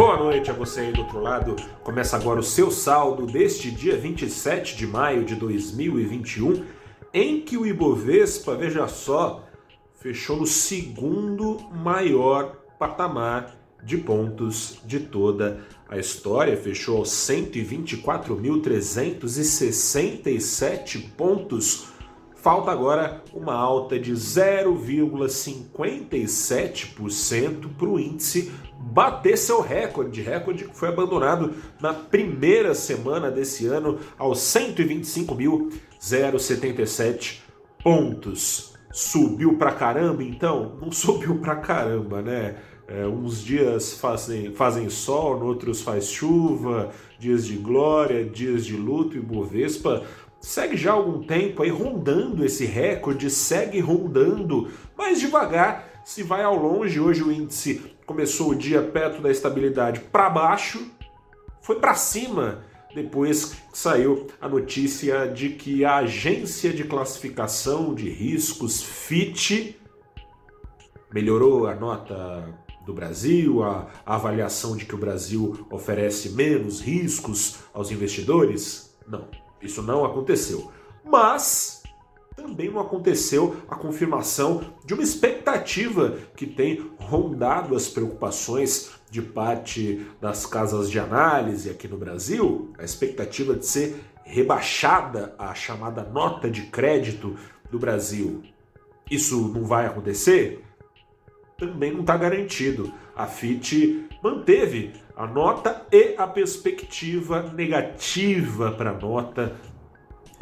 Boa noite a você aí do outro lado. Começa agora o seu saldo deste dia 27 de maio de 2021, em que o Ibovespa, veja só, fechou no segundo maior patamar de pontos de toda a história, fechou aos 124.367 pontos. Falta agora uma alta de 0,57% para o índice bater seu recorde, recorde que foi abandonado na primeira semana desse ano aos 125.077 pontos. Subiu pra caramba, então? Não subiu pra caramba, né? É, uns dias fazem, fazem sol, outros faz chuva, dias de glória, dias de luto e Bovespa segue já algum tempo aí rondando esse recorde, segue rondando, mas devagar se vai ao longe. Hoje o índice começou o dia perto da estabilidade para baixo, foi para cima depois saiu a notícia de que a agência de classificação de riscos FIT melhorou a nota do Brasil, a, a, avaliação de que o Brasil oferece menos riscos aos investidores? Não, isso não aconteceu. Mas também não aconteceu a confirmação de uma expectativa que tem rondado as preocupações de parte das casas de análise aqui no Brasil, a expectativa de ser rebaixada a chamada nota de crédito do Brasil. Isso não vai acontecer? também não está garantido. A FIT manteve a nota e a perspectiva negativa para a nota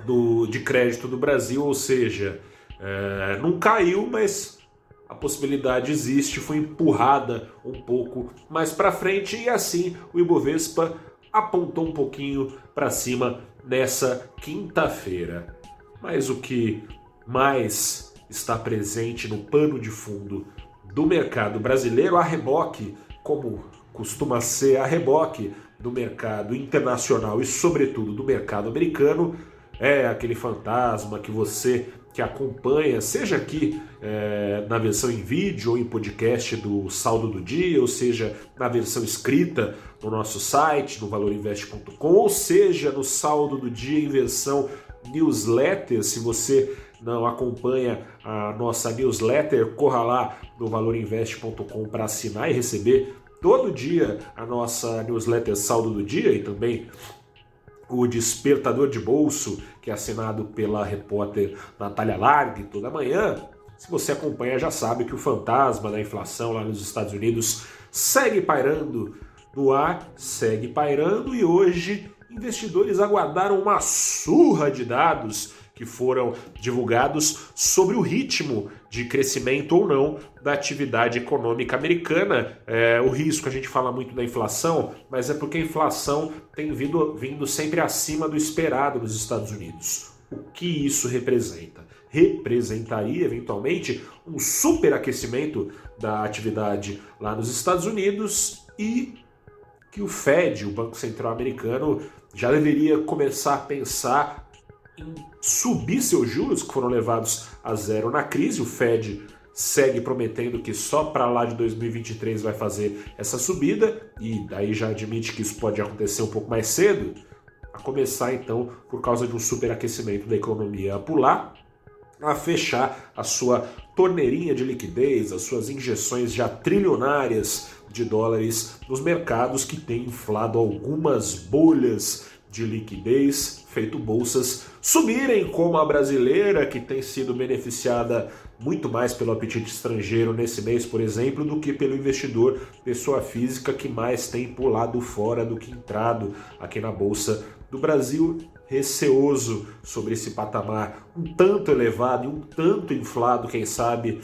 do, de crédito do Brasil, ou seja, é, não caiu, mas a possibilidade existe, foi empurrada um pouco mais para frente e assim o Ibovespa apontou um pouquinho para cima nessa quinta-feira. Mas o que mais está presente no pano de fundo do mercado brasileiro a reboque, como costuma ser a reboque do mercado internacional e, sobretudo, do mercado americano, é aquele fantasma que você que acompanha, seja aqui é, na versão em vídeo ou em podcast do saldo do dia, ou seja, na versão escrita no nosso site, no valorinvest.com, ou seja, no saldo do dia em versão newsletter, se você não acompanha a nossa newsletter, corra lá no valorinvest.com para assinar e receber todo dia a nossa newsletter Saldo do Dia e também o Despertador de Bolso, que é assinado pela repórter Natália Largue toda manhã. Se você acompanha, já sabe que o fantasma da inflação lá nos Estados Unidos segue pairando no ar, segue pairando e hoje investidores aguardaram uma surra de dados que foram divulgados sobre o ritmo de crescimento ou não da atividade econômica americana. É, o risco, a gente fala muito da inflação, mas é porque a inflação tem vindo, vindo sempre acima do esperado nos Estados Unidos. O que isso representa? Representaria eventualmente um superaquecimento da atividade lá nos Estados Unidos e que o Fed, o Banco Central Americano, já deveria começar a pensar em subir seus juros, que foram levados a zero na crise. O Fed segue prometendo que só para lá de 2023 vai fazer essa subida, e daí já admite que isso pode acontecer um pouco mais cedo, a começar então, por causa de um superaquecimento da economia a pular, a fechar a sua torneirinha de liquidez, as suas injeções já trilionárias de dólares nos mercados que têm inflado algumas bolhas de liquidez, feito bolsas subirem como a brasileira, que tem sido beneficiada muito mais pelo apetite estrangeiro nesse mês, por exemplo, do que pelo investidor pessoa física que mais tem pulado fora do que entrado aqui na bolsa do Brasil, receoso sobre esse patamar um tanto elevado e um tanto inflado, quem sabe,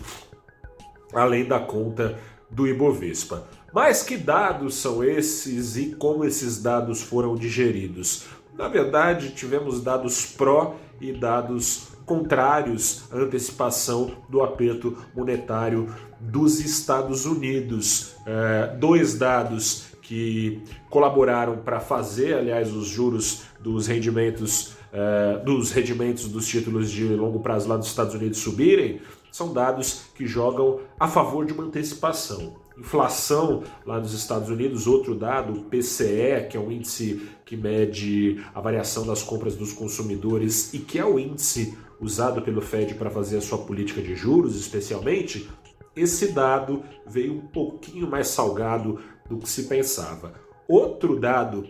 além da conta do Ibovespa. Mas que dados são esses e como esses dados foram digeridos? Na verdade, tivemos dados pró e dados contrários à antecipação do aperto monetário dos Estados Unidos. É, dois dados que colaboraram para fazer, aliás, os juros dos rendimentos, é, dos rendimentos dos títulos de longo prazo lá dos Estados Unidos subirem são dados que jogam a favor de uma antecipação. Inflação lá nos Estados Unidos, outro dado, o PCE, que é um índice que mede a variação das compras dos consumidores e que é o índice usado pelo Fed para fazer a sua política de juros, especialmente, esse dado veio um pouquinho mais salgado do que se pensava. Outro dado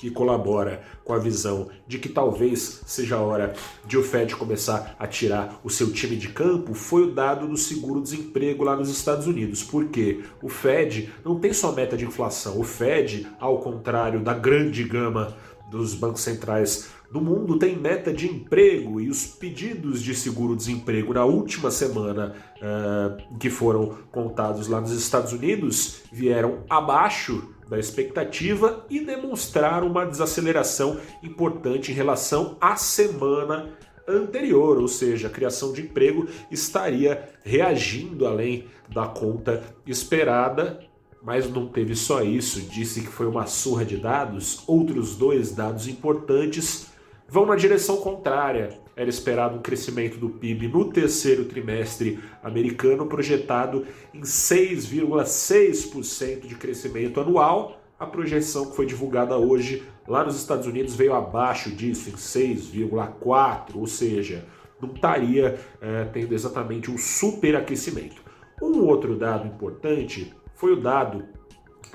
que colabora com a visão de que talvez seja a hora de o Fed começar a tirar o seu time de campo foi o dado do seguro-desemprego lá nos Estados Unidos. Porque o Fed não tem só meta de inflação. O Fed, ao contrário da grande gama dos bancos centrais do mundo, tem meta de emprego e os pedidos de seguro-desemprego na última semana uh, que foram contados lá nos Estados Unidos vieram abaixo da expectativa e demonstrar uma desaceleração importante em relação à semana anterior, ou seja, a criação de emprego estaria reagindo além da conta esperada, mas não teve só isso, disse que foi uma surra de dados. Outros dois dados importantes vão na direção contrária. Era esperado um crescimento do PIB no terceiro trimestre americano, projetado em 6,6% de crescimento anual. A projeção que foi divulgada hoje lá nos Estados Unidos veio abaixo disso, em 6,4%, ou seja, não estaria é, tendo exatamente um superaquecimento. Um outro dado importante foi o dado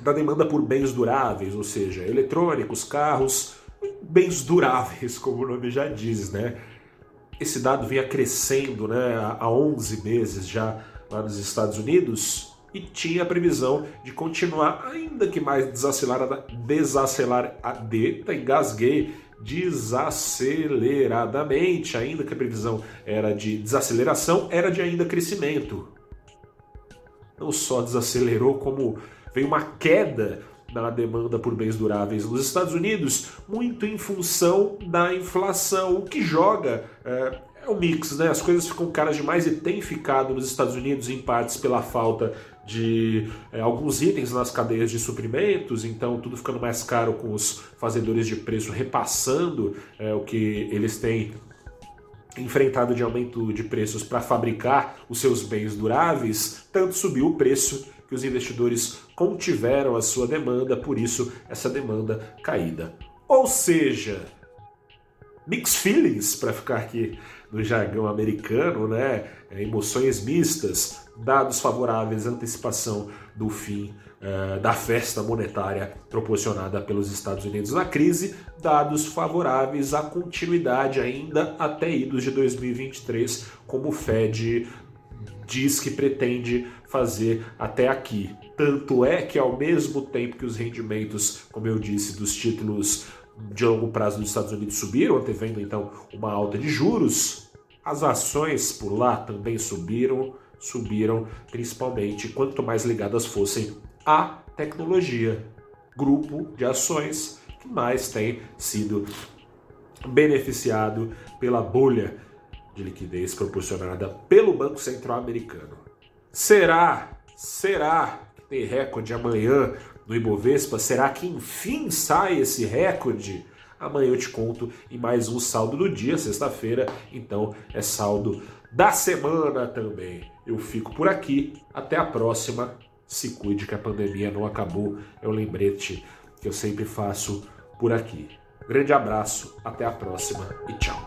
da demanda por bens duráveis, ou seja, eletrônicos, carros, bens duráveis, como o nome já diz, né? Esse dado vinha crescendo né, há 11 meses já lá nos Estados Unidos e tinha a previsão de continuar, ainda que mais desaceleradamente, desacelerar, tá, engasguei, desaceleradamente, ainda que a previsão era de desaceleração, era de ainda crescimento. Não só desacelerou, como veio uma queda na demanda por bens duráveis nos Estados Unidos, muito em função da inflação, o que joga. É, é um mix, né? As coisas ficam caras demais e tem ficado nos Estados Unidos, em partes pela falta de é, alguns itens nas cadeias de suprimentos, então tudo ficando mais caro com os fazedores de preço repassando é, o que eles têm enfrentado de aumento de preços para fabricar os seus bens duráveis, tanto subiu o preço que os investidores contiveram a sua demanda, por isso essa demanda caída. Ou seja, mixed feelings, para ficar aqui no jargão americano, né? É, emoções mistas, dados favoráveis antecipação do fim uh, da festa monetária proporcionada pelos Estados Unidos na crise, dados favoráveis à continuidade ainda até idos de 2023, como o Fed diz que pretende fazer até aqui. Tanto é que, ao mesmo tempo que os rendimentos, como eu disse, dos títulos de longo prazo dos Estados Unidos subiram, antevendo então uma alta de juros, as ações por lá também subiram, subiram principalmente quanto mais ligadas fossem à tecnologia. Grupo de ações que mais tem sido beneficiado pela bolha de liquidez proporcionada pelo Banco Central Americano. Será, será que tem recorde amanhã no Ibovespa? Será que enfim sai esse recorde? Amanhã eu te conto em mais um saldo do dia, sexta-feira, então é saldo da semana também. Eu fico por aqui, até a próxima. Se cuide que a pandemia não acabou, é um lembrete que eu sempre faço por aqui. Grande abraço, até a próxima e tchau.